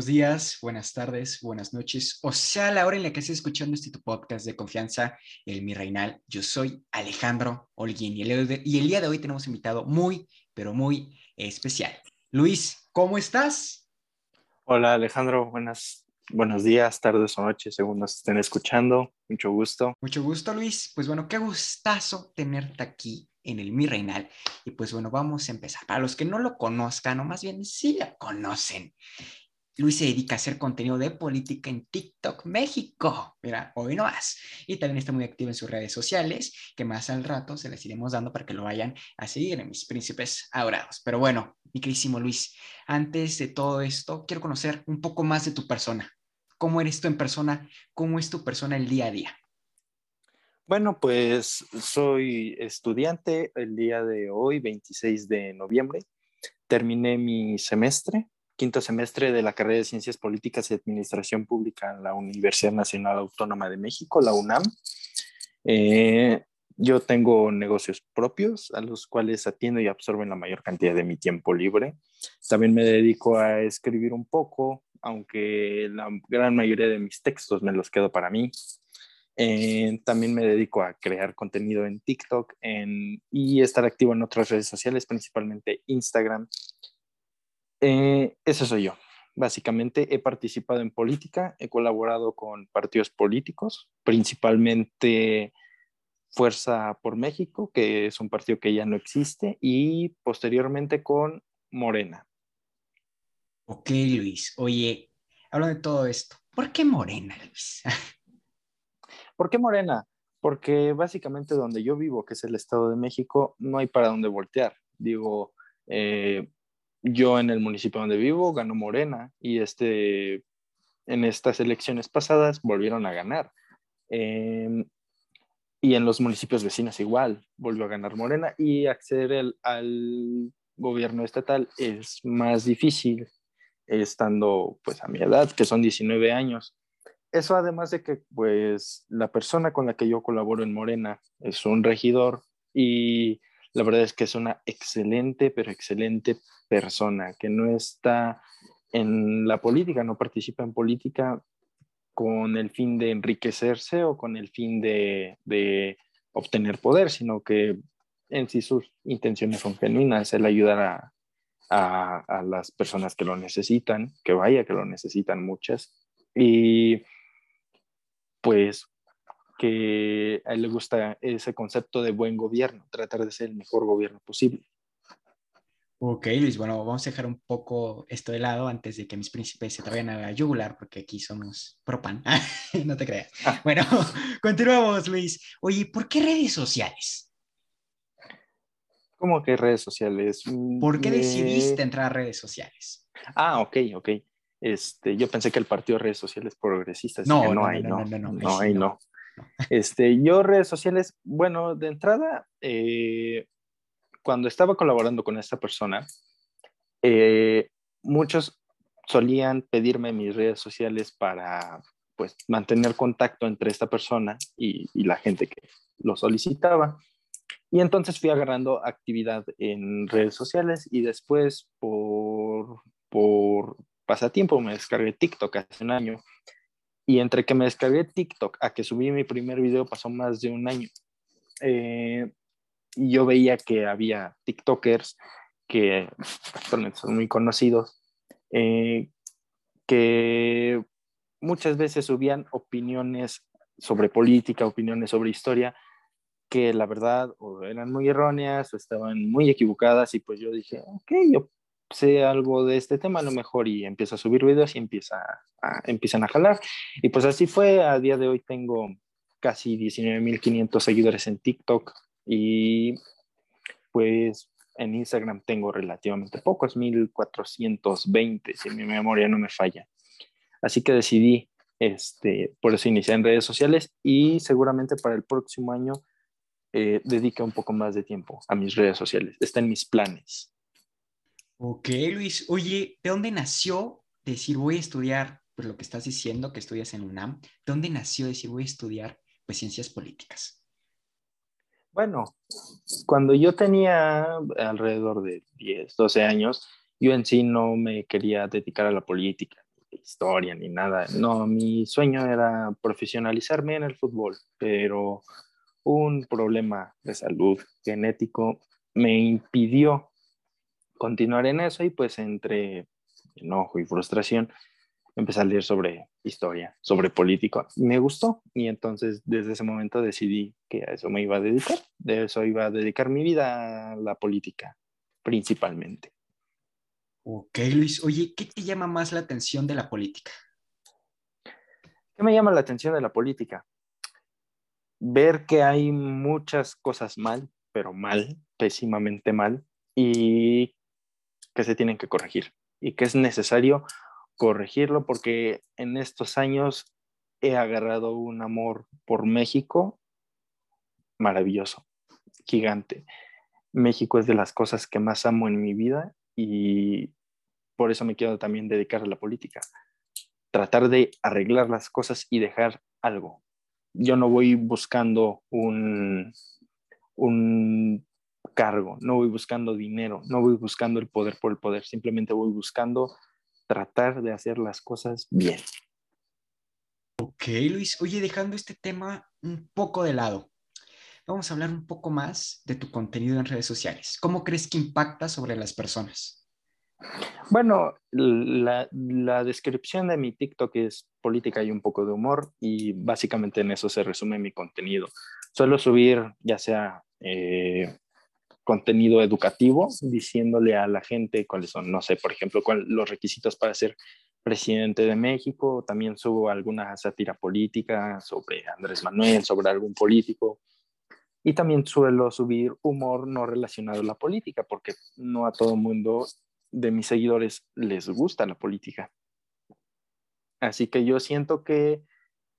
Buenos días, buenas tardes, buenas noches, o sea, la hora en la que estés escuchando este tu podcast de confianza, el Mi Reinal. Yo soy Alejandro Holguín y el, de- y el día de hoy tenemos invitado muy, pero muy especial. Luis, ¿cómo estás? Hola Alejandro, buenas, buenos días, tardes o noches, según nos estén escuchando. Mucho gusto. Mucho gusto, Luis. Pues bueno, qué gustazo tenerte aquí en el Mi Reinal. Y pues bueno, vamos a empezar. Para los que no lo conozcan, o más bien sí lo conocen, Luis se dedica a hacer contenido de política en TikTok México. Mira, hoy no más. Y también está muy activo en sus redes sociales, que más al rato se les iremos dando para que lo vayan a seguir mis príncipes adorados. Pero bueno, mi queridísimo Luis, antes de todo esto, quiero conocer un poco más de tu persona. ¿Cómo eres tú en persona? ¿Cómo es tu persona el día a día? Bueno, pues soy estudiante el día de hoy, 26 de noviembre. Terminé mi semestre, quinto semestre de la carrera de Ciencias Políticas y Administración Pública en la Universidad Nacional Autónoma de México, la UNAM. Eh, yo tengo negocios propios a los cuales atiendo y absorben la mayor cantidad de mi tiempo libre. También me dedico a escribir un poco, aunque la gran mayoría de mis textos me los quedo para mí. Eh, también me dedico a crear contenido en TikTok en, y estar activo en otras redes sociales, principalmente Instagram. Eh, ese soy yo. Básicamente he participado en política, he colaborado con partidos políticos, principalmente Fuerza por México, que es un partido que ya no existe, y posteriormente con Morena. Ok, Luis. Oye, hablando de todo esto, ¿por qué Morena, Luis? ¿Por qué Morena? Porque básicamente donde yo vivo, que es el Estado de México, no hay para dónde voltear. Digo, eh, yo en el municipio donde vivo ganó Morena y este, en estas elecciones pasadas volvieron a ganar. Eh, y en los municipios vecinos igual, volvió a ganar Morena y acceder al gobierno estatal es más difícil estando pues a mi edad, que son 19 años. Eso además de que pues la persona con la que yo colaboro en Morena es un regidor y la verdad es que es una excelente, pero excelente persona que no está en la política, no participa en política con el fin de enriquecerse o con el fin de, de obtener poder, sino que en sí sus intenciones son genuinas, el ayudar a, a, a las personas que lo necesitan, que vaya que lo necesitan muchas. Y pues que a él le gusta ese concepto de buen gobierno, tratar de ser el mejor gobierno posible. Ok, Luis, bueno, vamos a dejar un poco esto de lado antes de que mis príncipes se traigan a la yugular, porque aquí somos propan. no te creas. Ah. Bueno, continuamos, Luis. Oye, ¿por qué redes sociales? ¿Cómo que redes sociales? ¿Por qué Eh, decidiste entrar a redes sociales? Ah, ok, ok. Este, yo pensé que el partido de redes sociales progresistas. No, dije, no, hay, no, no, no, no, no, no, ahí ahí sí no. no. Este, yo redes sociales, bueno, de entrada, eh, cuando estaba colaborando con esta persona, eh, muchos solían pedirme mis redes sociales para pues mantener contacto entre esta persona y, la gente que lo solicitaba. Y entonces fui agarrando actividad en redes sociales y después por, por pasatiempo me descargué TikTok hace un año. Y entre que me descargué TikTok a que subí mi primer video pasó más de un año. Eh, y yo veía que había TikTokers que actualmente son muy conocidos, eh, que muchas veces subían opiniones sobre política, opiniones sobre historia, que la verdad eran muy erróneas o estaban muy equivocadas y pues yo dije, ok, sé algo de este tema a lo mejor y empiezo a subir videos y empieza a, empiezan a jalar. Y pues así fue, a día de hoy tengo casi 19.500 seguidores en TikTok y pues en Instagram tengo relativamente pocos, 1420, si mi memoria no me falla. Así que decidí, este, por eso iniciar en redes sociales y seguramente para el próximo año eh, dedique un poco más de tiempo a mis redes sociales. Está en mis planes. Ok, Luis. Oye, ¿de dónde nació decir voy a estudiar, pues lo que estás diciendo, que estudias en UNAM? ¿De dónde nació decir voy a estudiar, pues ciencias políticas? Bueno, cuando yo tenía alrededor de 10, 12 años, yo en sí no me quería dedicar a la política, ni historia, ni nada. No, mi sueño era profesionalizarme en el fútbol, pero un problema de salud genético me impidió continuar en eso y pues entre enojo y frustración empecé a leer sobre historia, sobre político. Me gustó y entonces desde ese momento decidí que a eso me iba a dedicar. De eso iba a dedicar mi vida a la política, principalmente. Ok, Luis. Oye, ¿qué te llama más la atención de la política? ¿Qué me llama la atención de la política? Ver que hay muchas cosas mal, pero mal, pésimamente mal, y que se tienen que corregir y que es necesario corregirlo porque en estos años he agarrado un amor por México maravilloso, gigante. México es de las cosas que más amo en mi vida y por eso me quiero también dedicar a la política. Tratar de arreglar las cosas y dejar algo. Yo no voy buscando un, un cargo, no voy buscando dinero, no voy buscando el poder por el poder, simplemente voy buscando tratar de hacer las cosas bien. Ok, Luis. Oye, dejando este tema un poco de lado, vamos a hablar un poco más de tu contenido en redes sociales. ¿Cómo crees que impacta sobre las personas? Bueno, la, la, descripción de mi TikTok es política y un poco de humor y básicamente en eso se resume mi contenido. Suelo subir ya sea eh, contenido educativo, diciéndole a la gente cuáles son, no sé, por ejemplo, cuál, los requisitos para ser presidente de México. También subo alguna sátira política sobre Andrés Manuel, sobre algún político. Y también suelo subir humor no relacionado a la política, porque no a todo mundo de mis seguidores les gusta la política. Así que yo siento que,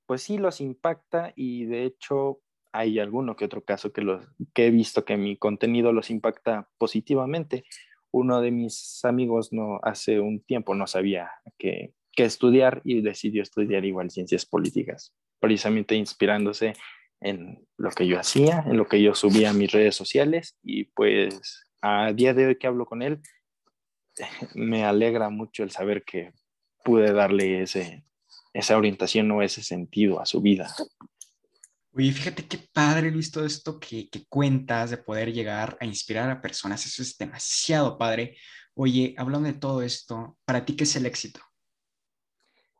pues sí, los impacta y de hecho hay alguno que otro caso que, los, que he visto que mi contenido los impacta positivamente. Uno de mis amigos no, hace un tiempo no sabía qué estudiar y decidió estudiar igual ciencias políticas, precisamente inspirándose en lo que yo hacía, en lo que yo subía a mis redes sociales y pues a día de hoy que hablo con él, me alegra mucho el saber que pude darle ese, esa orientación o ese sentido a su vida. Oye, fíjate qué padre, Luis, todo esto que, cuentas de poder llegar a inspirar a personas. Eso es demasiado padre. Oye, hablando de todo esto, ¿para ti qué es el éxito?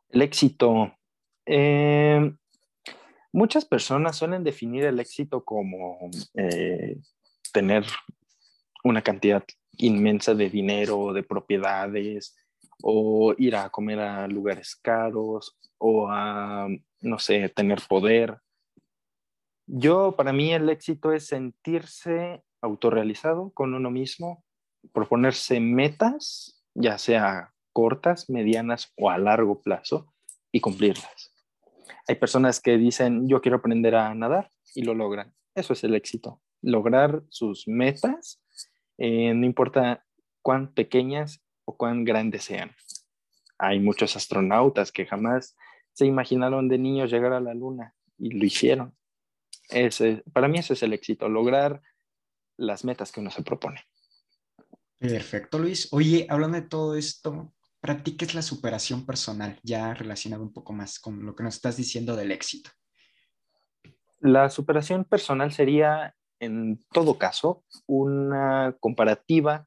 El éxito. Eh, muchas personas suelen definir el éxito como eh, tener una cantidad inmensa de dinero de propiedades o ir a comer a lugares caros o a, no sé, tener poder yo, para mí, el éxito es sentirse autorrealizado con uno mismo, proponerse metas, ya sea cortas, medianas o a largo plazo, y cumplirlas. Hay personas que dicen, yo quiero aprender a nadar y lo logran. Eso es el éxito. Lograr sus metas, eh, no importa cuán pequeñas o cuán grandes sean. Hay muchos astronautas que jamás se imaginaron de niños llegar a la luna y lo hicieron. Ese, para mí ese es el éxito, lograr las metas que uno se propone. Perfecto, Luis. Oye, hablando de todo esto, ¿para ti qué es la superación personal? Ya relacionado un poco más con lo que nos estás diciendo del éxito. La superación personal sería, en todo caso, una comparativa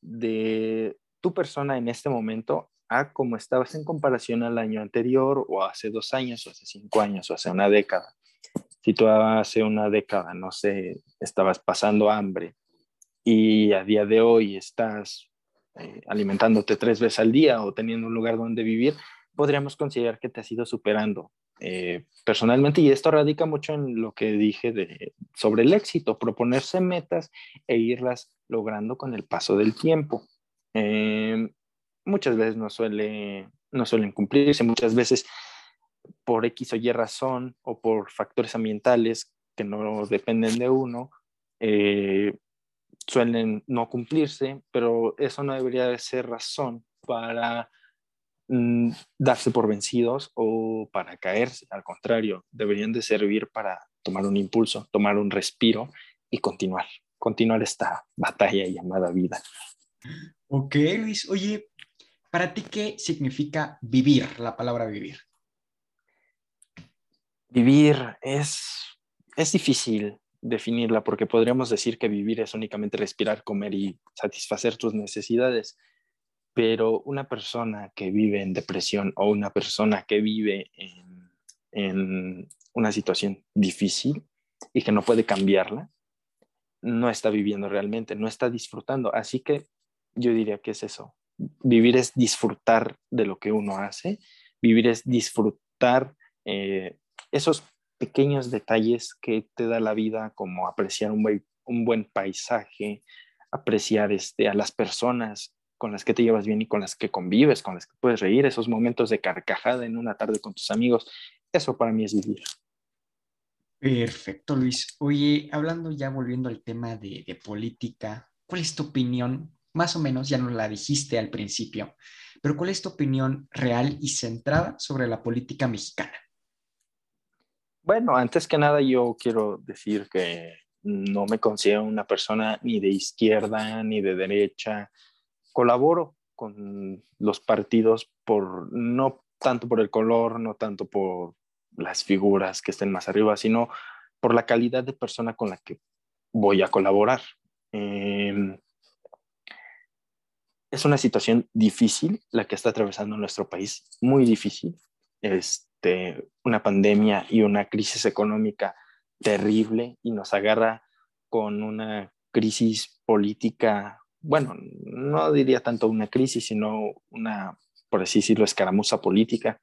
de tu persona en este momento a cómo estabas en comparación al año anterior o hace dos años o hace cinco años o hace una década. Si tú hace una década, no sé, estabas pasando hambre y a día de hoy estás eh, alimentándote tres veces al día o teniendo un lugar donde vivir, podríamos considerar que te has ido superando eh, personalmente, y esto radica mucho en lo que dije de, sobre el éxito, proponerse metas e irlas logrando con el paso del tiempo. Eh, muchas veces no, suele, no suelen cumplirse, muchas veces por X o Y razón o por factores ambientales que no dependen de uno, eh, suelen no cumplirse, pero eso no debería ser razón para Mm, darse por vencidos o para caerse. Al contrario, deberían de servir para tomar un impulso, tomar un respiro y continuar, continuar esta batalla llamada vida. Ok, Luis. Oye, ¿para ti qué significa vivir, la palabra vivir? Vivir es, es difícil definirla porque podríamos decir que vivir es únicamente respirar, comer y satisfacer tus necesidades pero una persona que vive en depresión o una persona que vive en, una situación difícil y que no puede cambiarla, no está viviendo realmente, no está disfrutando. Así que yo diría que es eso. Vivir es disfrutar de lo que uno hace, vivir es disfrutar eh, esos pequeños detalles que te da la vida, como apreciar un buen, un buen paisaje, apreciar este, a las personas con las que te llevas bien y con las que convives, con las que puedes reír, esos momentos de carcajada en una tarde con tus amigos, eso para mí es vivir. Perfecto, Luis. Oye, hablando ya volviendo al tema de, de política, ¿cuál es tu opinión? Más o menos, ya nos la dijiste al principio, pero ¿cuál es tu opinión real y centrada sobre la política mexicana? Bueno, antes que nada yo quiero decir que no me considero una persona ni de izquierda ni de derecha, colaboro con los partidos por no tanto por el color, no tanto por las figuras que estén más arriba, sino por la calidad de persona con la que voy a colaborar. Em, es una situación difícil la que está atravesando nuestro país, muy difícil. Este, una pandemia y una crisis económica terrible y nos agarra con una crisis política bueno, no diría tanto una crisis, sino una, por así decirlo, escaramuza política,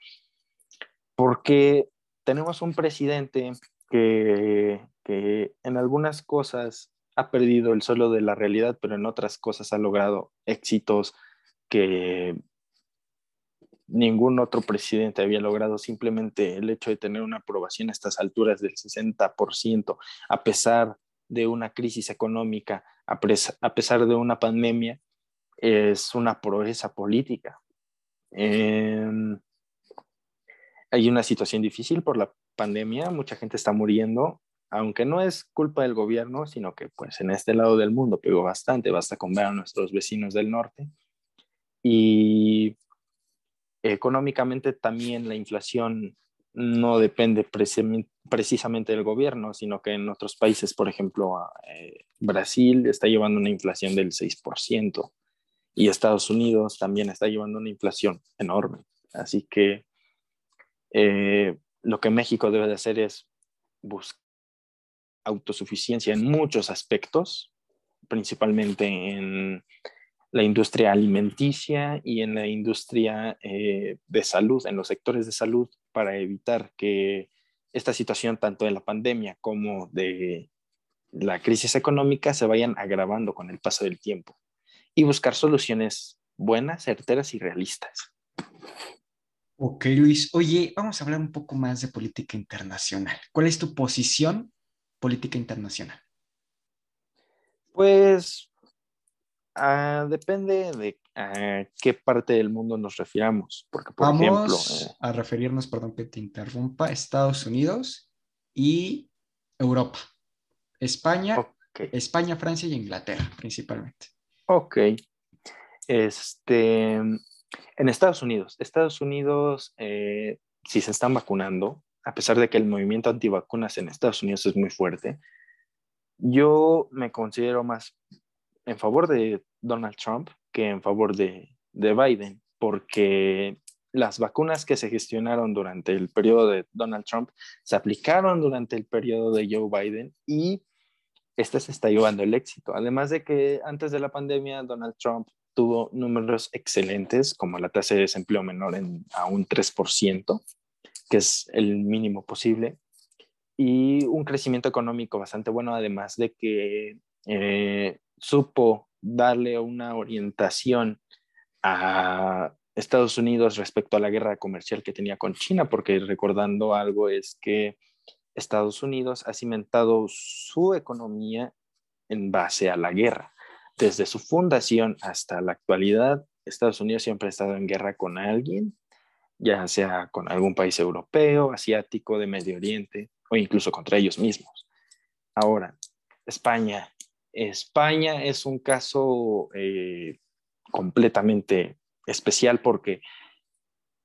porque tenemos un presidente que, que en algunas cosas ha perdido el suelo de la realidad, pero en otras cosas ha logrado éxitos que ningún otro presidente había logrado. Simplemente el hecho de tener una aprobación a estas alturas del 60%, a pesar de una crisis económica, a, pesar de una pandemia, es una proeza política. Em, hay una situación difícil por la pandemia, mucha gente está muriendo, aunque no es culpa del gobierno, sino que pues en este lado del mundo pegó bastante, basta con ver a nuestros vecinos del norte. Y económicamente también la inflación no depende precisamente del gobierno, sino que en otros países, por ejemplo, eh, Brasil está llevando una inflación del 6% y Estados Unidos también está llevando una inflación enorme. Así que eh, lo que México debe de hacer es buscar autosuficiencia en muchos aspectos, principalmente en la industria alimenticia y en la industria eh, de salud, en los sectores de salud, para evitar que esta situación, tanto de la pandemia como de la crisis económica, se vayan agravando con el paso del tiempo y buscar soluciones buenas, certeras y realistas. Ok, Luis. Oye, vamos a hablar un poco más de política internacional. ¿Cuál es tu posición política internacional? Pues Ah, depende de a qué parte del mundo nos refiramos, porque por Vamos ejemplo, eh, a referirnos, perdón que te interrumpa, Estados Unidos y Europa. España, España, Francia y Inglaterra principalmente. ok. Este, en Estados Unidos, Estados Unidos, eh, si se están vacunando, a pesar de que el movimiento antivacunas en Estados Unidos es muy fuerte, yo me considero más en favor de Donald Trump que en favor de, de Biden, porque las vacunas que se gestionaron durante el periodo de Donald Trump se aplicaron durante el periodo de Joe Biden y este se está llevando el éxito. Además de que antes de la pandemia, Donald Trump tuvo números excelentes, como la tasa de desempleo menor en, a un 3%, que es el mínimo posible, y un crecimiento económico bastante bueno, además de que eh, supo darle una orientación a Estados Unidos respecto a la guerra comercial que tenía con China, porque recordando algo es que Estados Unidos ha cimentado su economía en base a la guerra. Desde su fundación hasta la actualidad, Estados Unidos siempre ha estado en guerra con alguien, ya sea con algún país europeo, asiático, de Medio Oriente o incluso contra ellos mismos. Ahora, España. España es un caso eh, completamente especial porque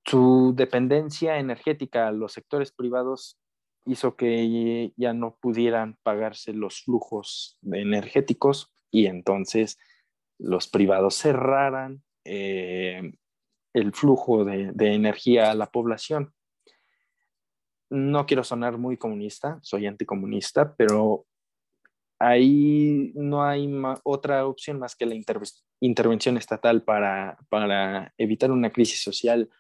su dependencia energética a los sectores privados hizo que ya no pudieran pagarse los flujos energéticos y entonces los privados cerraran eh, el flujo de, de, energía a la población. No quiero sonar muy comunista, soy anticomunista, pero ahí no hay otra opción más que la intervención estatal para, evitar una crisis social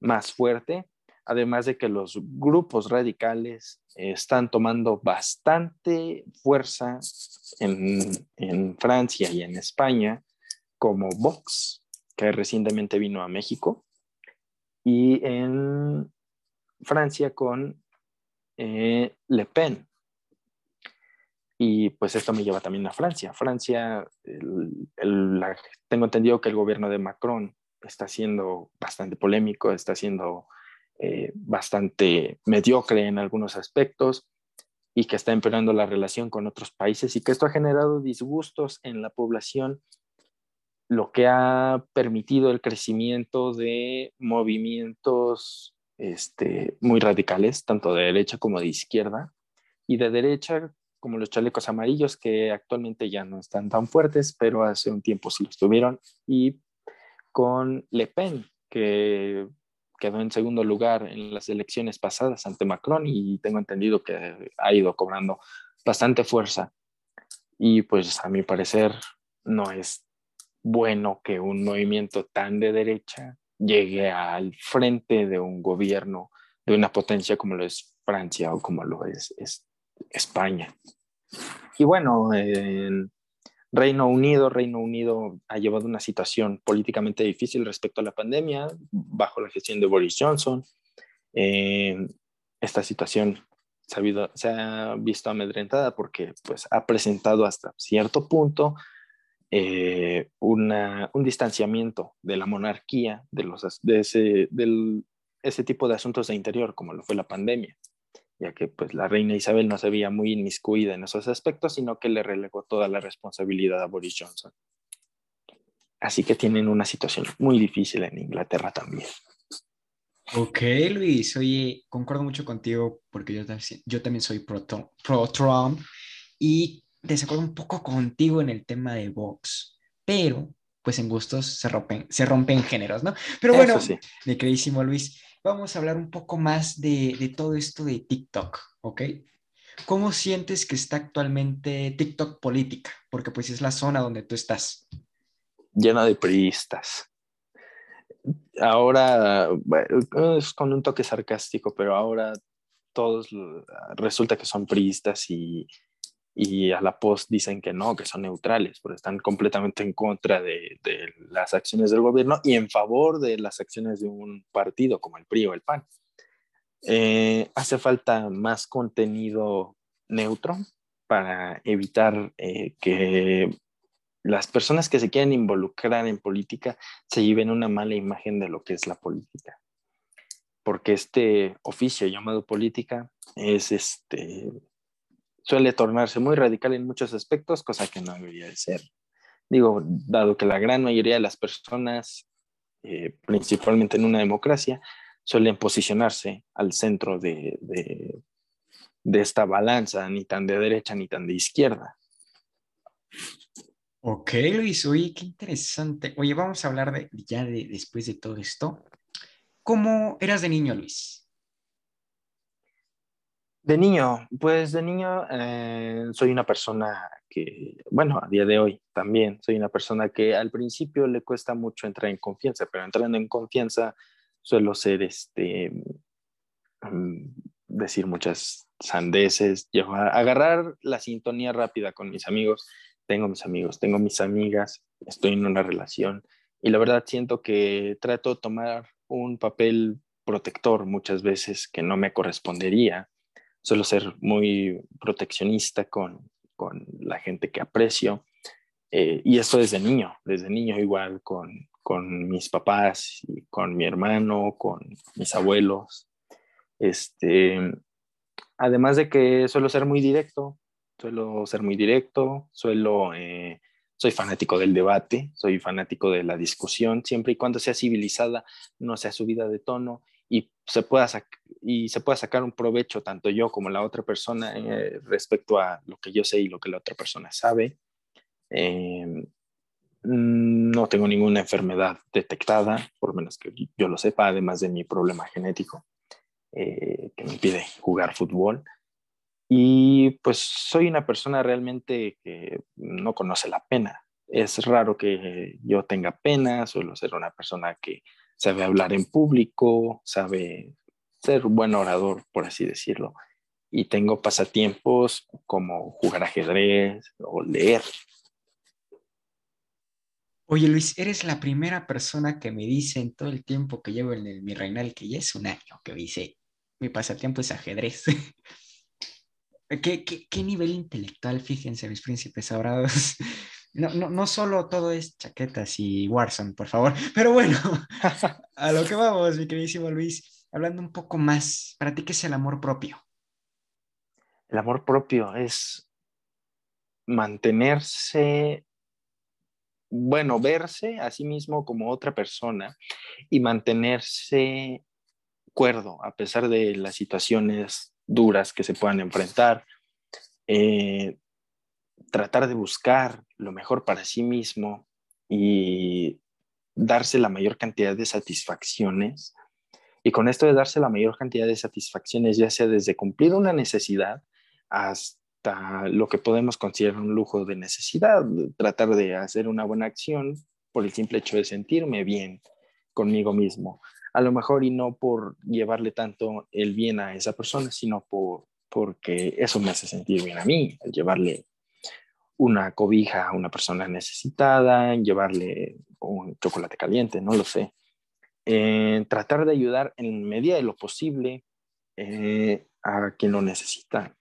más fuerte, además de que los grupos radicales están tomando bastante fuerza en, en Francia y en España, como Vox, que recientemente vino a México, y en Francia con eh, Le Pen, y pues esto me lleva también a Francia. Francia, tengo entendido que el gobierno de Macron está siendo bastante polémico, está siendo eh, bastante mediocre en algunos aspectos y que está empeorando la relación con otros países y que esto ha generado disgustos en la población, lo que ha permitido el crecimiento de movimientos este, muy radicales, tanto de derecha como de izquierda, y de derecha como los chalecos amarillos, que actualmente ya no están tan fuertes, pero hace un tiempo sí lo estuvieron, y con Le Pen, que quedó en segundo lugar en las elecciones pasadas ante Macron y tengo entendido que ha ido cobrando bastante fuerza. Y pues a mi parecer no es bueno que un movimiento tan de derecha llegue al frente de un gobierno de una potencia como lo es Francia o como lo es, es España. Y bueno, en Reino Unido, Reino Unido ha llevado una situación políticamente difícil respecto a la pandemia bajo la gestión de Boris Johnson. Eh, esta situación se ha, visto amedrentada porque pues, ha presentado hasta cierto punto eh, una, un distanciamiento de la monarquía, de, los, de ese tipo de asuntos de interior como lo fue la pandemia ya que pues la reina Isabel no se veía muy inmiscuida en esos aspectos, sino que le relegó toda la responsabilidad a Boris Johnson. Así que tienen una situación muy difícil en Inglaterra también. Ok, Luis, oye, concuerdo mucho contigo porque yo, yo también soy pro-Trump pro y desacuerdo un poco contigo en el tema de Vox, pero pues en gustos se rompen, se rompen géneros, ¿no? Pero bueno, sí. mi queridísimo Luis, vamos a hablar un poco más de, de, todo esto de TikTok, ¿ok? ¿Cómo sientes que está actualmente TikTok política? Porque pues es la zona donde tú estás. Llena de priistas. Ahora, bueno, es con un toque sarcástico, pero ahora todos resulta que son priistas y, y a la post dicen que no, que son neutrales, porque están completamente en contra de, de, las acciones del gobierno y en favor de las acciones de un partido como el PRI o el PAN. Eh, hace falta más contenido neutro para evitar eh, que las personas que se quieren involucrar en política se lleven una mala imagen de lo que es la política. Porque este oficio llamado política es este suele tornarse muy radical en muchos aspectos, cosa que no debería de ser. Digo, dado que la gran mayoría de las personas, eh, principalmente en una democracia, suelen posicionarse al centro de, de esta balanza, ni tan de derecha ni tan de izquierda. Ok, Luis, oye, qué interesante. Oye, vamos a hablar de, ya de, después de todo esto. ¿Cómo eras de niño, Luis? De niño, pues de niño eh, soy una persona que, bueno, a día de hoy también soy una persona que al principio le cuesta mucho entrar en confianza, pero entrando en confianza suelo ser, este, mm, decir muchas sandeces, agarrar la sintonía rápida con mis amigos tengo mis amigos, tengo mis amigas, estoy en una relación y la verdad siento que trato de tomar un papel protector muchas veces que no me correspondería. Suelo ser muy proteccionista con, con la gente que aprecio. Eh, y esto desde niño, desde niño igual con, con mis papás, con mi hermano, con mis abuelos. Este, además de que suelo ser muy directo, suelo ser muy directo, suelo, eh, soy fanático del debate, soy fanático de la discusión, siempre y cuando sea civilizada, no sea subida de tono y se pueda, y se pueda sacar un provecho tanto yo como la otra persona eh, respecto a lo que yo sé y lo que la otra persona sabe. Em, no tengo ninguna enfermedad detectada, por menos que yo lo sepa, además de mi problema genético eh, que me impide jugar fútbol. Y pues soy una persona realmente que no conoce la pena. Es raro que yo tenga pena, suelo ser una persona que sabe hablar en público, sabe ser buen orador, por así decirlo. Y tengo pasatiempos como jugar ajedrez o leer. Oye Luis, eres la primera persona que me dice en todo el tiempo que llevo en el, mi reinal, que ya es un año, que me dice, mi pasatiempo es ajedrez. ¿Qué, qué, nivel intelectual, fíjense, mis príncipes sabrados. No, no, no solo todo es chaquetas y Warzone, por favor. Pero bueno, a lo que vamos, mi queridísimo Luis. Hablando un poco más, ¿para ti qué es el amor propio? El amor propio es mantenerse, bueno, verse a sí mismo como otra persona y mantenerse cuerdo a pesar de las situaciones duras que se puedan enfrentar, eh, tratar de buscar lo mejor para sí mismo y darse la mayor cantidad de satisfacciones. Y con esto de darse la mayor cantidad de satisfacciones, ya sea desde cumplir una necesidad hasta lo que podemos considerar un lujo de necesidad, tratar de hacer una buena acción por el simple hecho de sentirme bien conmigo mismo a lo mejor y no por llevarle tanto el bien a esa persona, sino por, porque eso me hace sentir bien a mí, el llevarle una cobija a una persona necesitada, llevarle un chocolate caliente, no lo sé. Eh, tratar de ayudar en medida de lo posible eh, a quien lo necesita.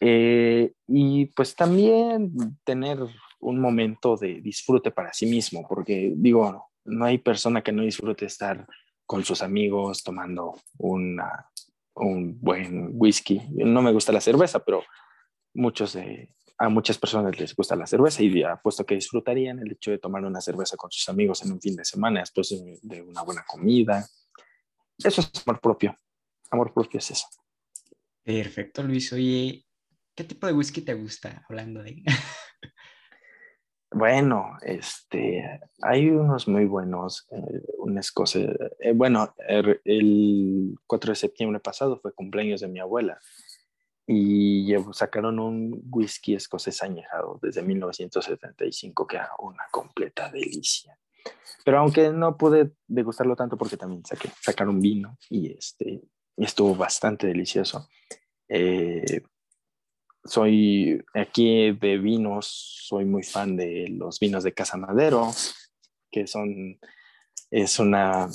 Eh, y pues también tener un momento de disfrute para sí mismo, porque digo, no hay persona que no disfrute estar con sus amigos tomando una, un buen whisky. No me gusta la cerveza, pero muchos a muchas personas les gusta la cerveza y apuesto que disfrutarían el hecho de tomar una cerveza con sus amigos en un fin de semana después de, una buena comida. Eso es amor propio. Amor propio es eso. Perfecto, Luis. Oye, ¿qué tipo de whisky te gusta hablando de? Bueno, este, hay unos muy buenos, eh, un escocés, eh, bueno, er, el 4 de septiembre pasado fue cumpleaños de mi abuela y sacaron un whisky escocés añejado desde 1975 que era una completa delicia. Pero aunque no pude degustarlo tanto porque también saqué, sacaron vino y, este, estuvo bastante delicioso. Eh, soy aquí de vinos, soy muy fan de los vinos de Casa Madero, que son, es una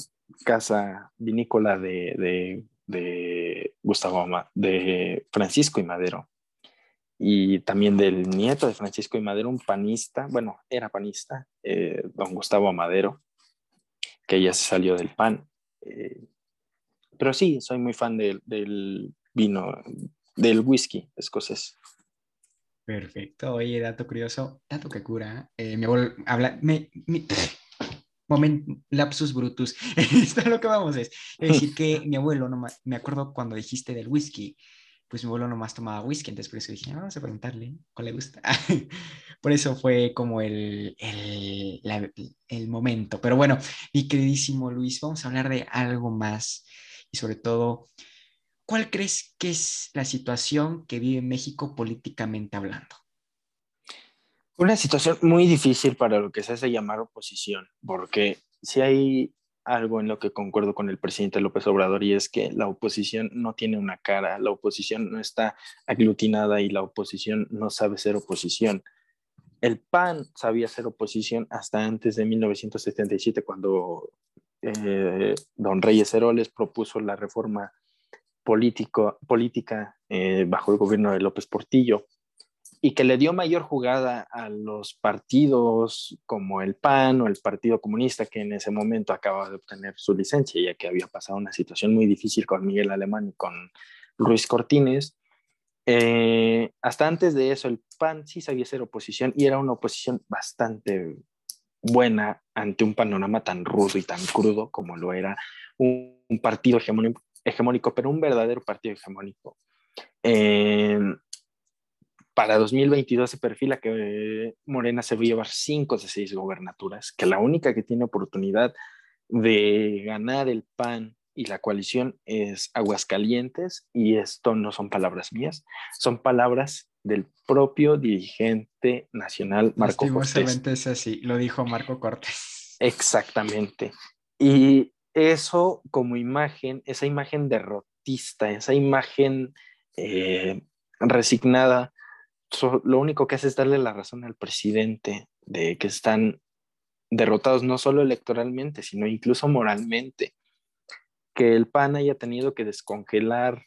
casa vinícola de, de, de Gustavo, de Francisco y Madero. y también del nieto de Francisco y Madero, un panista, bueno, era panista, eh, don Gustavo Madero, que ya se salió del PAN. Eh, pero sí, soy muy fan del, vino, del whisky escocés. Perfecto. Oye, dato curioso, dato que cura. Eh, mi abuelo habla, momento, lapsus brutus. Esto es lo que vamos decir. Es decir, que mi abuelo, no me acuerdo cuando dijiste del whisky, pues mi abuelo nomás tomaba whisky, entonces por eso dije, ah, vamos a preguntarle cuál le gusta. por eso fue como el, el, el, momento. Pero bueno, mi queridísimo Luis, vamos a hablar de algo más y sobre todo, ¿cuál crees que es la situación que vive México políticamente hablando? Una situación muy difícil para lo que se hace llamar oposición, porque si hay algo en lo que concuerdo con el presidente López Obrador y es que la oposición no tiene una cara, la oposición no está aglutinada y la oposición no sabe ser oposición. El PAN sabía ser oposición hasta antes de 1977 cuando eh, don Reyes Heroles propuso la reforma político, política eh, bajo el gobierno de López Portillo y que le dio mayor jugada a los partidos como el PAN o el Partido Comunista, que en ese momento acaba de obtener su licencia, ya que había pasado una situación muy difícil con Miguel Alemán y con Luis Cortines. Eh, hasta antes de eso, el PAN sí sabía ser oposición y era una oposición bastante buena ante un panorama tan rudo y tan crudo como lo era un, partido hegemónico, hegemónico, pero un verdadero partido hegemónico. Eh, para 2022 se perfila que Morena se va a llevar cinco de seis gobernaturas, que la única que tiene oportunidad de ganar el PAN y la coalición es Aguascalientes, y esto no son palabras mías, son palabras del propio dirigente nacional Marco Cortés. es así, lo dijo Marco Cortés. Exactamente. Y eso como imagen, esa imagen derrotista, esa imagen eh, resignada, lo único que hace es darle la razón al presidente de que están derrotados no solo electoralmente, sino incluso moralmente. Que el PAN haya tenido que descongelar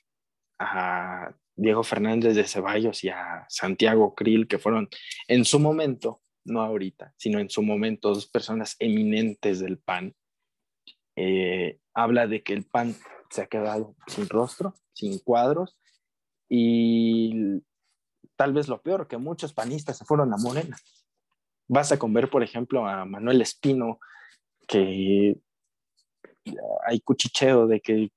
a Diego Fernández de Ceballos y a Santiago Krill, que fueron en su momento, no ahorita, sino en su momento, dos personas eminentes del PAN, eh, habla de que el PAN se ha quedado sin rostro, sin cuadros, y tal vez lo peor, que muchos panistas se fueron a Morena. Basta con ver, por ejemplo, a Manuel Espino, que hay cuchicheo de que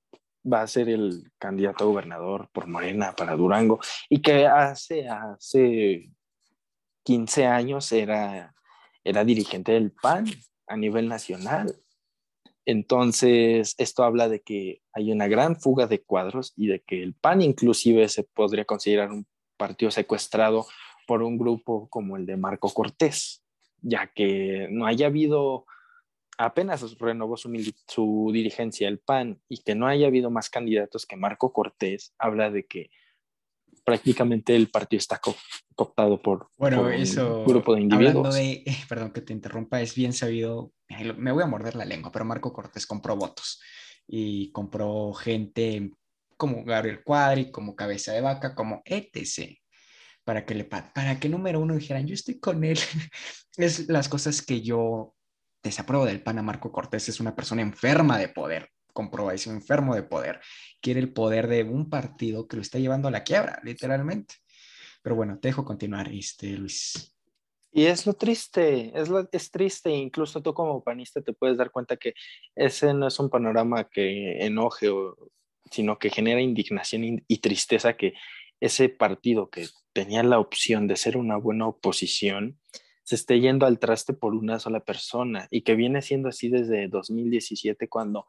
va a ser el candidato a gobernador por Morena para Durango y que hace, hace 15 años era, era dirigente del PAN a nivel nacional. Entonces, esto habla de que hay una gran fuga de cuadros y de que el PAN inclusive se podría considerar un partido secuestrado por un grupo como el de Marco Cortés, ya que no haya habido, apenas renovó su, su dirigencia el PAN y que no haya habido más candidatos que Marco Cortés, habla de que prácticamente el partido está cooptado por, bueno, eso, un grupo de individuos. De, perdón que te interrumpa, es bien sabido, me voy a morder la lengua, pero Marco Cortés compró votos y compró gente como Gabriel Cuadri, como Cabeza de Vaca, como etc. Para que, le, para que número uno dijeran, yo estoy con él. es las cosas que yo desapruebo del pana Marco Cortés. Es una persona enferma de poder, comprobación enfermo de poder. Quiere el poder de un partido que lo está llevando a la quiebra, literalmente. Pero bueno, te dejo continuar, este, Luis. Y es lo triste, es, lo, es triste, incluso tú como panista te puedes dar cuenta que ese no es un panorama que enoje o sino que genera indignación y tristeza que ese partido que tenía la opción de ser una buena oposición se esté yendo al traste por una sola persona y que viene siendo así desde 2017 cuando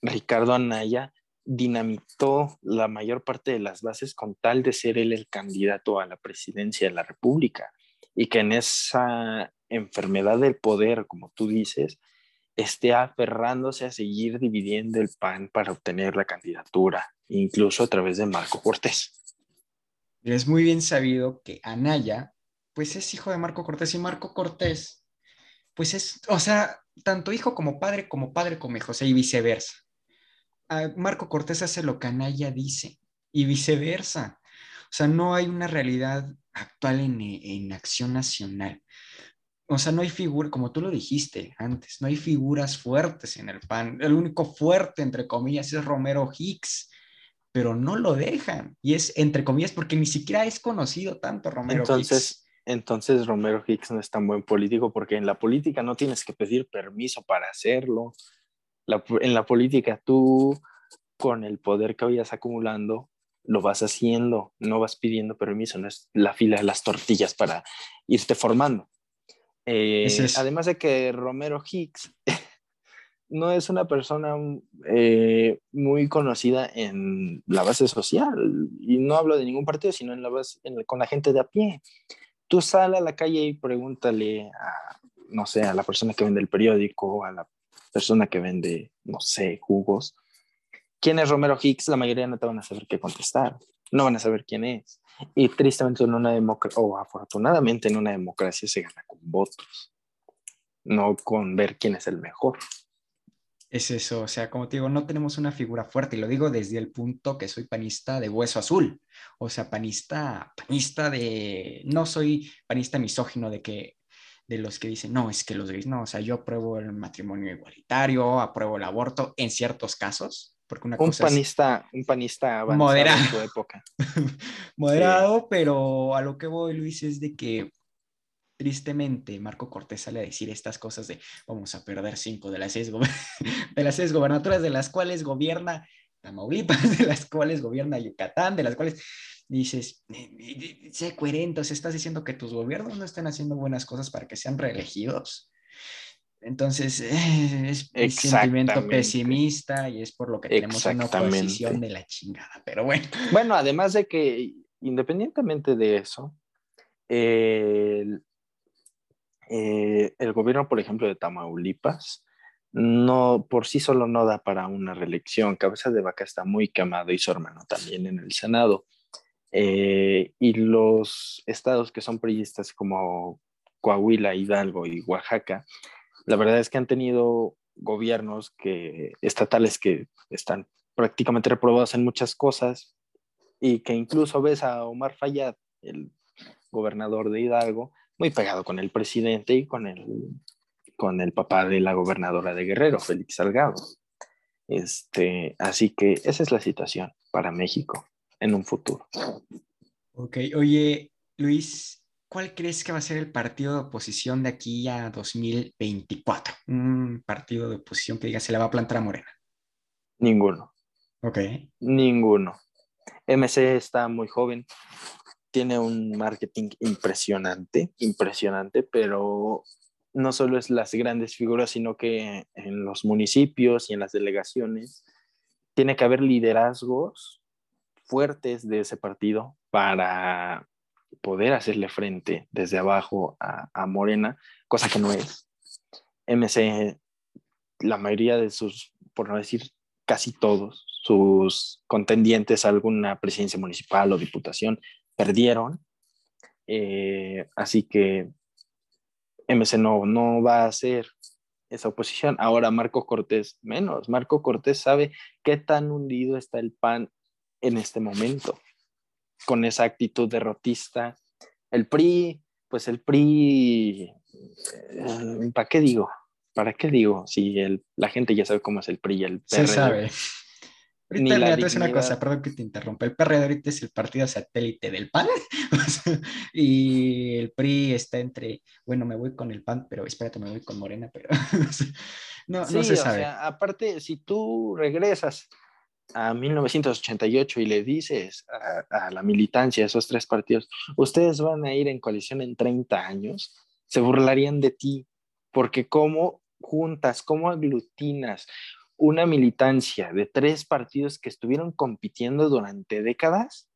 Ricardo Anaya dinamitó la mayor parte de las bases con tal de ser él el candidato a la presidencia de la República. Y que en esa enfermedad del poder, como tú dices, esté aferrándose a seguir dividiendo el PAN para obtener la candidatura, incluso a través de Marco Cortés. Es muy bien sabido que Anaya, pues es hijo de Marco Cortés y Marco Cortés, pues es, o sea, tanto hijo como padre, como padre como hijo, y viceversa. Marco Cortés hace lo que Anaya dice y viceversa. O sea, no hay una realidad actual en, en acción nacional. O sea, no hay figura, como tú lo dijiste antes, no hay figuras fuertes en el PAN. El único fuerte, entre comillas, es Romero Hicks, pero no lo dejan. Y es, entre comillas, porque ni siquiera es conocido tanto Romero entonces, Hicks. Entonces, Romero Hicks no es tan buen político porque en la política no tienes que pedir permiso para hacerlo. La, en la política tú, con el poder que vayas acumulando, lo vas haciendo, no vas pidiendo permiso, no es la fila de las tortillas para irte formando. Eh, además de que Romero Hicks no es una persona eh, muy conocida en la base social, y no hablo de ningún partido, sino en la base, con la gente de a pie. Tú sal a la calle y pregúntale a, no sé, a la persona que vende el periódico, a la persona que vende, no sé, jugos. ¿Quién es Romero Hicks? La mayoría no te van a saber qué contestar, no van a saber quién es. Y tristemente en una democracia, o afortunadamente en una democracia se gana con votos, no con ver quién es el mejor. Es eso, o sea, como te digo, no tenemos una figura fuerte, y lo digo desde el punto que soy panista de hueso azul, o sea, panista, panista de, no soy panista misógino de que, de los que dicen, no, es que los gays, no, o sea, yo apruebo el matrimonio igualitario, apruebo el aborto en ciertos casos, porque una un cosa panista, un panista moderado. en su época. moderado, pero a lo que voy, Luis, es de que tristemente Marco Cortés sale a decir estas cosas de vamos a perder cinco de las seis, de las seis gobernaturas de las cuales gobierna Tamaulipas, de las cuales gobierna Yucatán, de las cuales dices, sé coherente, o sea, estás diciendo que tus gobiernos no están haciendo buenas cosas para que sean reelegidos. Entonces, eh, es un sentimiento pesimista y es por lo que tenemos una oposición de la chingada, pero bueno. Bueno, además de que, independientemente de eso, el, eh, el gobierno, por ejemplo, de Tamaulipas, no, por sí solo no da para una reelección. Cabeza de Vaca está muy quemado y su hermano también en el Senado. Eh, y los estados que son priistas como Coahuila, Hidalgo y Oaxaca, la verdad es que han tenido gobiernos que, estatales que están prácticamente reprobados en muchas cosas y que incluso ves a Omar Fayad, el gobernador de Hidalgo, muy pegado con el presidente y con el, con el papá de la gobernadora de Guerrero, Félix Salgado. Este, así que esa es la situación para México en un futuro. Ok, oye, Luis, ¿cuál crees que va a ser el partido de oposición de aquí a 2024? Un partido de oposición que diga se le va a plantar a Morena. Ninguno. Ok. Ninguno. MC está muy joven, tiene un marketing impresionante, impresionante, pero no solo es las grandes figuras, sino que en los municipios y en las delegaciones tiene que haber liderazgos fuertes de ese partido para poder hacerle frente desde abajo a, Morena, cosa que no es. MC, la mayoría de sus, por no decir casi todos, sus contendientes a alguna presidencia municipal o diputación perdieron. Eh, así que MC no, no va a hacer esa oposición. Ahora Marco Cortés menos. Marco Cortés sabe qué tan hundido está el PAN en este momento, con esa actitud derrotista. El PRI, pues el PRI, eh, ¿para qué digo? ¿Para qué digo? Si el, la gente ya sabe cómo es el PRI y el PRD. Se sabe. Ahorita es una cosa, perdón que te interrumpa. El PRD ahorita es el partido satélite del PAN y el PRI está entre, bueno, me voy con el PAN, pero espérate, me voy con Morena, pero no, no se sabe. aparte, si tú regresas a 1988 y le dices a, la militancia, esos tres partidos, ustedes van a ir en coalición en 30 años, se burlarían de ti, porque cómo juntas, cómo aglutinas una militancia de tres partidos que estuvieron compitiendo durante décadas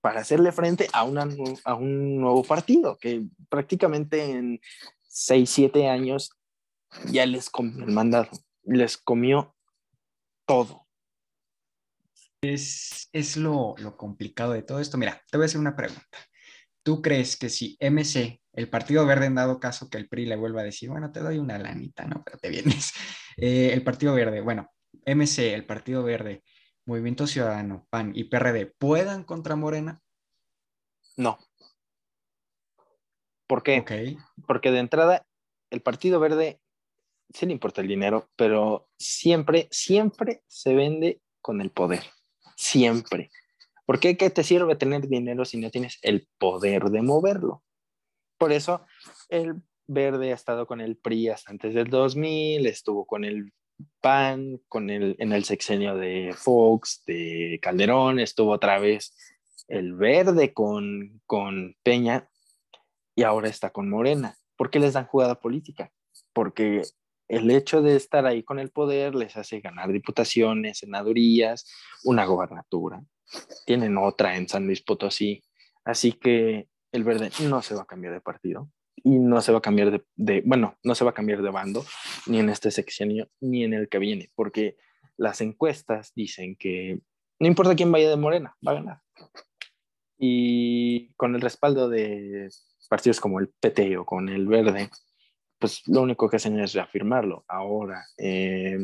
para hacerle frente a, a un nuevo partido que prácticamente en seis, siete años ya les comió el mandado, les comió todo. Es, es lo, lo complicado de todo esto. Mira, te voy a hacer una pregunta. ¿Tú crees que si MC el Partido Verde, en dado caso que el PRI le vuelva a decir, bueno, te doy una lanita, ¿no? Pero te vienes. Eh, el Partido Verde, bueno, MC, el Partido Verde, Movimiento Ciudadano, PAN y PRD puedan contra Morena, No. ¿Por qué? Ok. Porque de entrada, el Partido Verde sí le importa el dinero, pero siempre, siempre se vende con el poder. Siempre. ¿Por qué, ¿Qué te sirve tener dinero si no tienes el poder de moverlo? Por eso el Verde ha estado con el PRI hasta antes del 2000, estuvo con el PAN, con el, en el sexenio de Fox, de Calderón, estuvo otra vez el Verde con, con Peña y ahora está con Morena. ¿Por qué les dan jugada política? Porque el hecho de estar ahí con el poder les hace ganar diputaciones, senadurías, una gobernatura. Tienen otra en San Luis Potosí. Así que el verde no se va a cambiar de partido y no se va a cambiar de, bueno, no se va a cambiar de bando ni en este sexenio ni en el que viene, porque las encuestas dicen que no importa quién vaya de Morena, va a ganar. Y con el respaldo de partidos como el PT o con el Verde, pues lo único que hacen es reafirmarlo. Ahora, eh,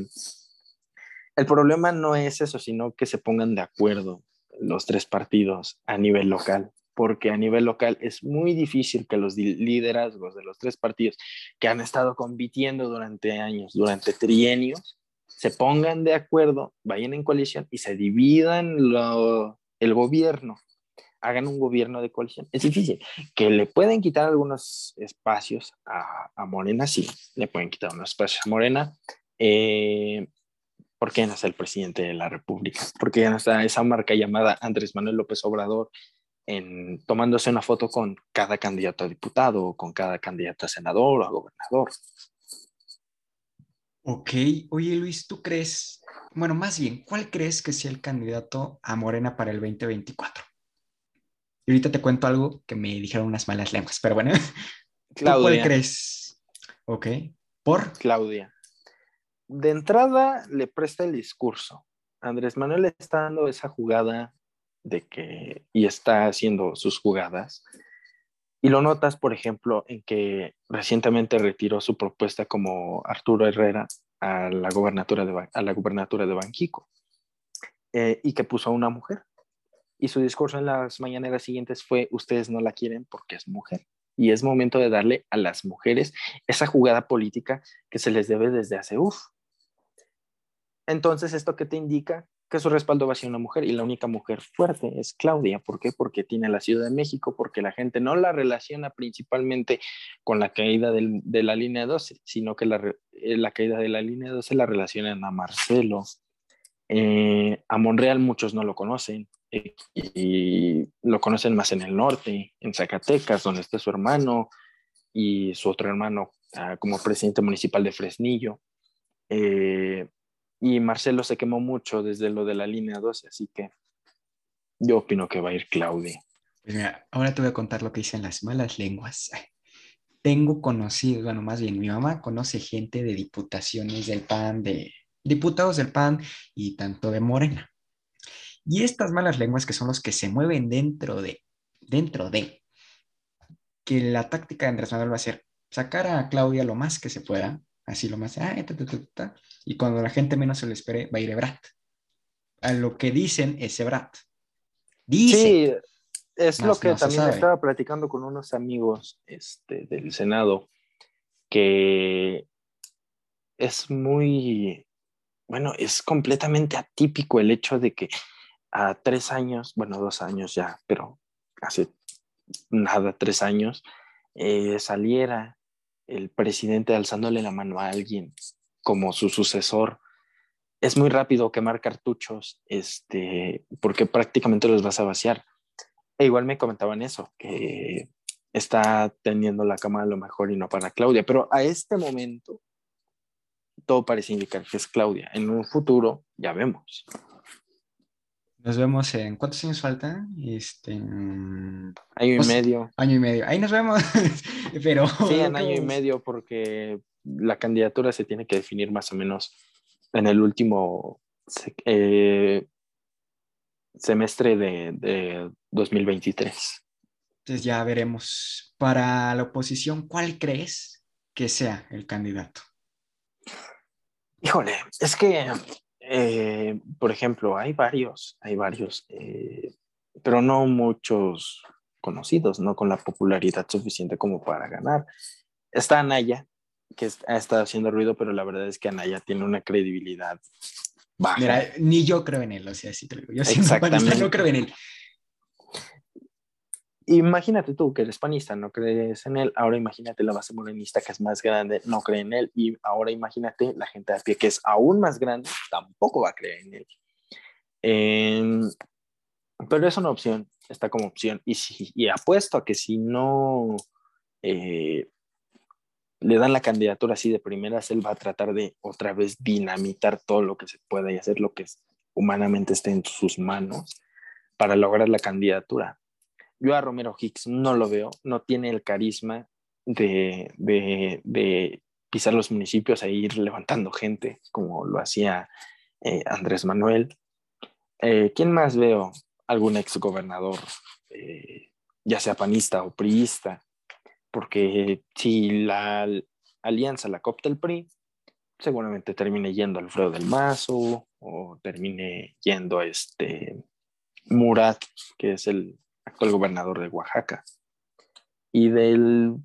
el problema no es eso, sino que se pongan de acuerdo los tres partidos a nivel local, porque a nivel local es muy difícil que los liderazgos de los tres partidos que han estado compitiendo durante años, durante trienios, se pongan de acuerdo, vayan en coalición y se dividan lo, el gobierno hagan un gobierno de coalición. Es difícil. Que le pueden quitar algunos espacios a, Morena, sí, le pueden quitar unos espacios a Morena. Eh, ¿Por qué no es el presidente de la República? Porque ya no está esa marca llamada Andrés Manuel López Obrador en, tomándose una foto con cada candidato a diputado, o con cada candidato a senador o a gobernador. Ok, oye Luis, ¿tú crees, bueno, más bien, ¿cuál crees que sea el candidato a Morena para el 2024? Y ahorita te cuento algo que me dijeron unas malas lenguas, pero bueno. Claudia. ¿Cuál crees? Ok. ¿Por? Claudia. De entrada le presta el discurso. Andrés Manuel está dando esa jugada de que, y está haciendo sus jugadas. Y lo notas, por ejemplo, en que recientemente retiró su propuesta como Arturo Herrera a la gobernatura de, a la gubernatura de Banquico eh, y que puso a una mujer y su discurso en las mañaneras siguientes fue, ustedes no la quieren porque es mujer. Y es momento de darle a las mujeres esa jugada política que se les debe desde hace uff. Entonces, ¿esto qué te indica? Que su respaldo va a ser una mujer y la única mujer fuerte es Claudia. ¿Por qué? Porque tiene la Ciudad de México, porque la gente no la relaciona principalmente con la caída de la línea 12, sino que la, eh, la caída de la línea 12 la relacionan a Marcelo. Eh, a Monreal muchos no lo conocen, y lo conocen más en el norte, en Zacatecas, donde está su hermano y su otro hermano uh, como presidente municipal de Fresnillo. Eh, y Marcelo se quemó mucho desde lo de la línea 12, así que yo opino que va a ir Claudia. Pues ahora te voy a contar lo que dicen las malas lenguas. Tengo conocido, bueno, más bien mi mamá conoce gente de diputaciones del PAN, de diputados del PAN y tanto de Morena. Y estas malas lenguas que son los que se mueven dentro de, dentro de, que la táctica de Andrés Manuel va a ser sacar a Claudia lo más que se pueda, así lo más, ah, ta, ta, ta, y cuando la gente menos se lo espere, va a ir Ebrat. A lo que dicen es Ebrat. Dice. Sí, es lo que no también estaba platicando con unos amigos este, del Senado, que es muy, bueno, es completamente atípico el hecho de que a tres años, bueno, dos años ya, pero hace nada, tres años, eh, saliera el presidente alzándole la mano a alguien como su sucesor, es muy rápido quemar cartuchos, este, porque prácticamente los vas a vaciar. E igual me comentaban eso, que está teniendo la cama a lo mejor y no para Claudia, pero a este momento todo parece indicar que es Claudia. En un futuro ya vemos. Nos vemos en ¿cuántos años falta? Este, año y medio. Año y medio. Ahí nos vemos. Pero. Sí, en año y medio, porque la candidatura se tiene que definir más o menos en el último eh, semestre de, de 2023. Entonces ya veremos. Para la oposición, ¿cuál crees que sea el candidato? Híjole, es que eh, por ejemplo, hay varios, hay varios, eh, pero no muchos conocidos, no con la popularidad suficiente como para ganar. Está Anaya, que ha estado haciendo ruido, pero la verdad es que Anaya tiene una credibilidad baja. Mira, ni yo creo en él, o sea, sí te lo digo. Yo panista no creo en él. Imagínate tú que eres panista, no crees en él. Ahora imagínate la base morenista que es más grande, no cree en él. Y ahora imagínate la gente de pie que es aún más grande, tampoco va a creer en él. Em, pero es una opción, está como opción. Y, apuesto a que si no eh, le dan la candidatura así de primeras, él va a tratar de otra vez dinamitar todo lo que se pueda y hacer lo que humanamente esté en sus manos para lograr la candidatura. Yo a Romero Hicks no lo veo, no tiene el carisma de, pisar los municipios e ir levantando gente como lo hacía eh, Andrés Manuel. Eh, ¿Quién más veo? Algún ex gobernador, eh, ya sea panista o priista, porque si la alianza la copta el PRI, seguramente termine yendo Alfredo del Mazo o termine yendo este Murat, que es el actual gobernador de Oaxaca. Y del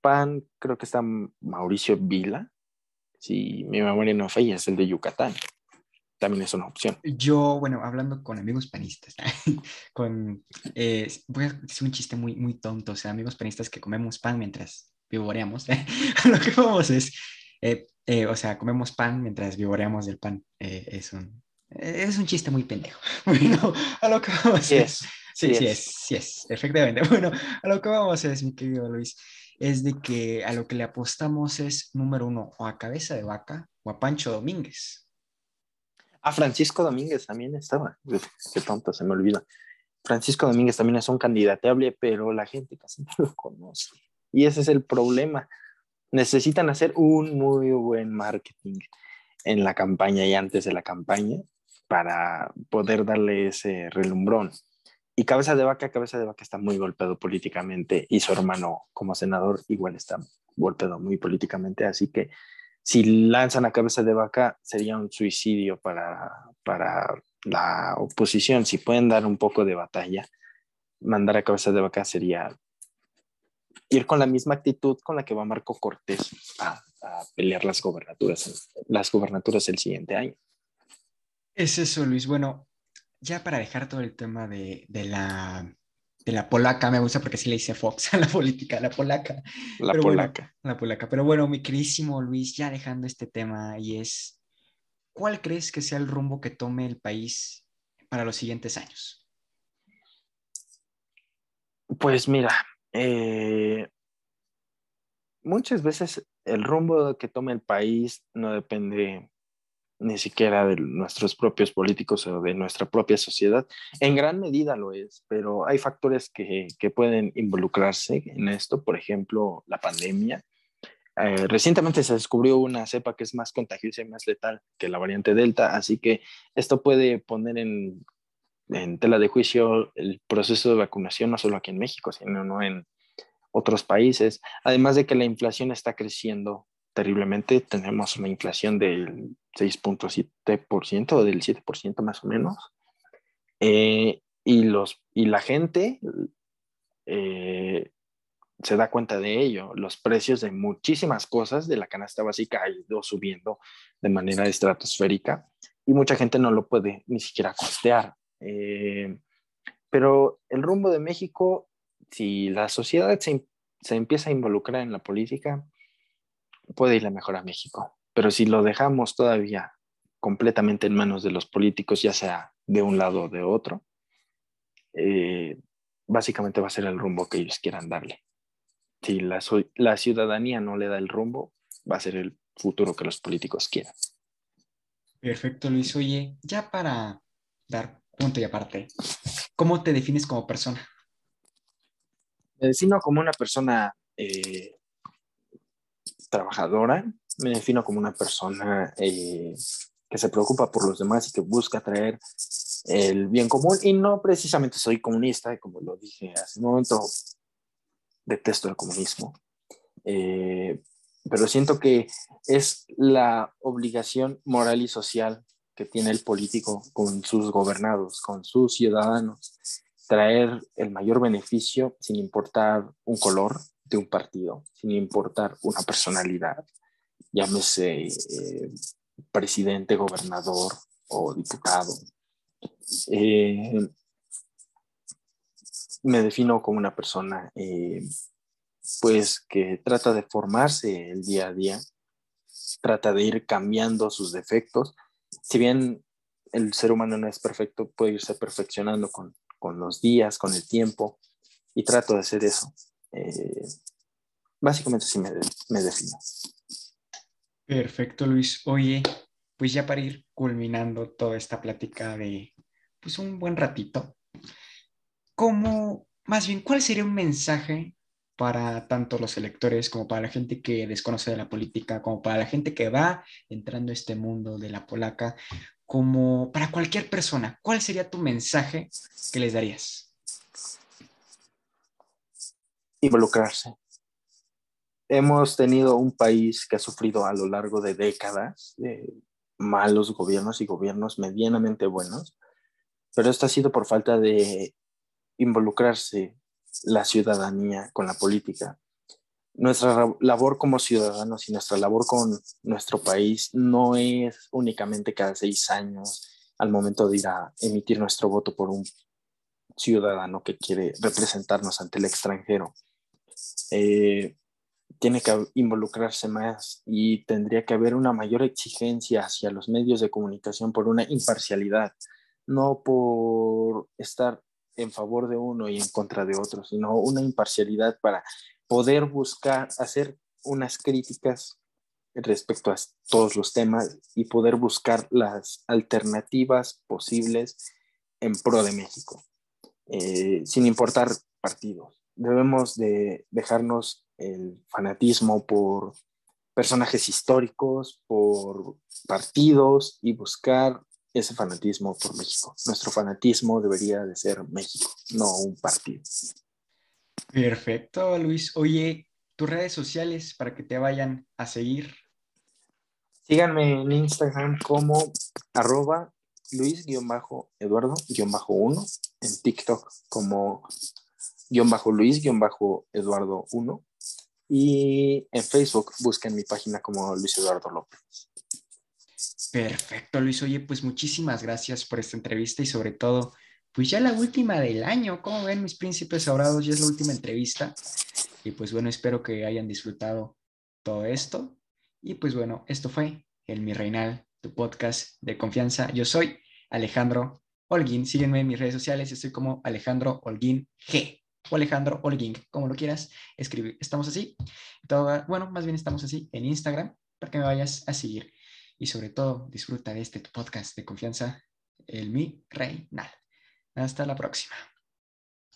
PAN creo que está Mauricio Vila, si mi memoria no falla, es el de Yucatán también es una opción. Yo, bueno, hablando con amigos panistas, con, eh, voy a decir un chiste muy, muy tonto, o sea, amigos panistas que comemos pan mientras vivoreamos, lo que vamos es, eh, eh, o sea, comemos pan mientras vivoreamos del pan, es, un, es un chiste muy pendejo. Bueno, a lo que vamos sí es. Sí, sí, es. sí es, efectivamente. Bueno, a lo que vamos es, mi querido Luis, es de que a lo que le apostamos es, número uno, o a Cabeza de Vaca o a Pancho Domínguez. Ah, Francisco Domínguez también estaba. Qué tonto, se me olvida. Francisco Domínguez también es un candidateable, pero la gente casi no lo conoce. Y ese es el problema. Necesitan hacer un muy buen marketing en la campaña y antes de la campaña para poder darle ese relumbrón. Y Cabeza de Vaca, Cabeza de Vaca está muy golpeado políticamente y su hermano como senador igual está golpeado muy políticamente, así que si lanzan a cabeza de vaca sería un suicidio para, para la oposición. Si pueden dar un poco de batalla, mandar a cabeza de vaca sería ir con la misma actitud con la que va Marco Cortés a, a pelear las gobernaturas, las gobernaturas el siguiente año. Es eso, Luis. Bueno, ya para dejar todo el tema de, de la de la polaca, me gusta porque sí le dice Fox a la política, la polaca. La polaca. la polaca. Pero bueno, mi queridísimo Luis, ya dejando este tema, y es, ¿cuál crees que sea el rumbo que tome el país para los siguientes años? Pues mira, eh, muchas veces el rumbo que tome el país no depende ni siquiera de nuestros propios políticos o de nuestra propia sociedad. En gran medida lo es, pero hay factores que, que pueden involucrarse en esto, por ejemplo, la pandemia. Eh, recientemente se descubrió una cepa que es más contagiosa y más letal que la variante Delta, así que esto puede poner en, en tela de juicio el proceso de vacunación, no solo aquí en México, sino no en otros países, además de que la inflación está creciendo terriblemente. Tenemos una inflación del 6.7% o del 7% más o menos. Eh, y, los, y la gente eh, se da cuenta de ello. Los precios de muchísimas cosas de la canasta básica han ido subiendo de manera estratosférica y mucha gente no lo puede ni siquiera costear. Eh, pero el rumbo de México, si la sociedad se, se empieza a involucrar en la política, puede irle mejor a México. Pero si lo dejamos todavía completamente en manos de los políticos, ya sea de un lado o de otro, eh, básicamente va a ser el rumbo que ellos quieran darle. Si la, la ciudadanía no le da el rumbo, va a ser el futuro que los políticos quieran. Perfecto, Luis. Oye, ya para dar punto y aparte, ¿cómo te defines como persona? Me defino como una persona eh, trabajadora, me defino como una persona eh, que se preocupa por los demás y que busca traer el bien común. Y no precisamente soy comunista, como lo dije hace un momento, detesto el comunismo, eh, pero siento que es la obligación moral y social que tiene el político con sus gobernados, con sus ciudadanos, extraer el mayor beneficio sin importar un color de un partido, sin importar una personalidad, llámese eh, presidente, gobernador o diputado. Eh, me defino como una persona eh, pues que trata de formarse el día a día, trata de ir cambiando sus defectos. Si bien el ser humano no es perfecto, puede irse perfeccionando con, los días, con el tiempo, y trato de hacer eso. Eh, básicamente sí me, me defino. Perfecto, Luis. Oye, pues ya para ir culminando toda esta plática de pues un buen ratito, ¿cómo, más bien, cuál sería un mensaje para tanto los electores como para la gente que desconoce de la política, como para la gente que va entrando a este mundo de la polaca, como para cualquier persona, ¿cuál sería tu mensaje que les darías? Involucrarse. Hemos tenido un país que ha sufrido a lo largo de décadas de malos gobiernos y gobiernos medianamente buenos, pero esto ha sido por falta de involucrarse la ciudadanía con la política. Nuestra labor como ciudadanos y nuestra labor con nuestro país no es únicamente cada seis años al momento de ir a emitir nuestro voto por un ciudadano que quiere representarnos ante el extranjero. Eh, tiene que involucrarse más y tendría que haber una mayor exigencia hacia los medios de comunicación por una imparcialidad, no por estar en favor de uno y en contra de otro, sino una imparcialidad para poder buscar, hacer unas críticas respecto a todos los temas y poder buscar las alternativas posibles en pro de México, eh, sin importar partidos. Debemos de dejarnos el fanatismo por personajes históricos, por partidos y buscar ese fanatismo por México. Nuestro fanatismo debería de ser México, no un partido. Perfecto, Luis. Oye, tus redes sociales para que te vayan a seguir. Síganme en Instagram como arroba Luis-Eduardo-1, en TikTok como guion bajo Luis-Eduardo1 y en Facebook busquen mi página como Luis Eduardo López. Perfecto, Luis. Oye, pues muchísimas gracias por esta entrevista y sobre todo, pues ya la última del año. Como ven, mis príncipes sobrados, ya es la última entrevista. Y pues bueno, espero que hayan disfrutado todo esto. Y pues bueno, esto fue el Mi Reinal, tu podcast de confianza. Yo soy Alejandro Holguín. Sígueme en mis redes sociales. Estoy como Alejandro Holguín G o Alejandro Holguín, como lo quieras escribir. Estamos así. Todo, bueno, más bien estamos así en Instagram para que me vayas a seguir y sobre todo disfruta de este podcast de confianza, el Mi Reinal. Hasta la próxima.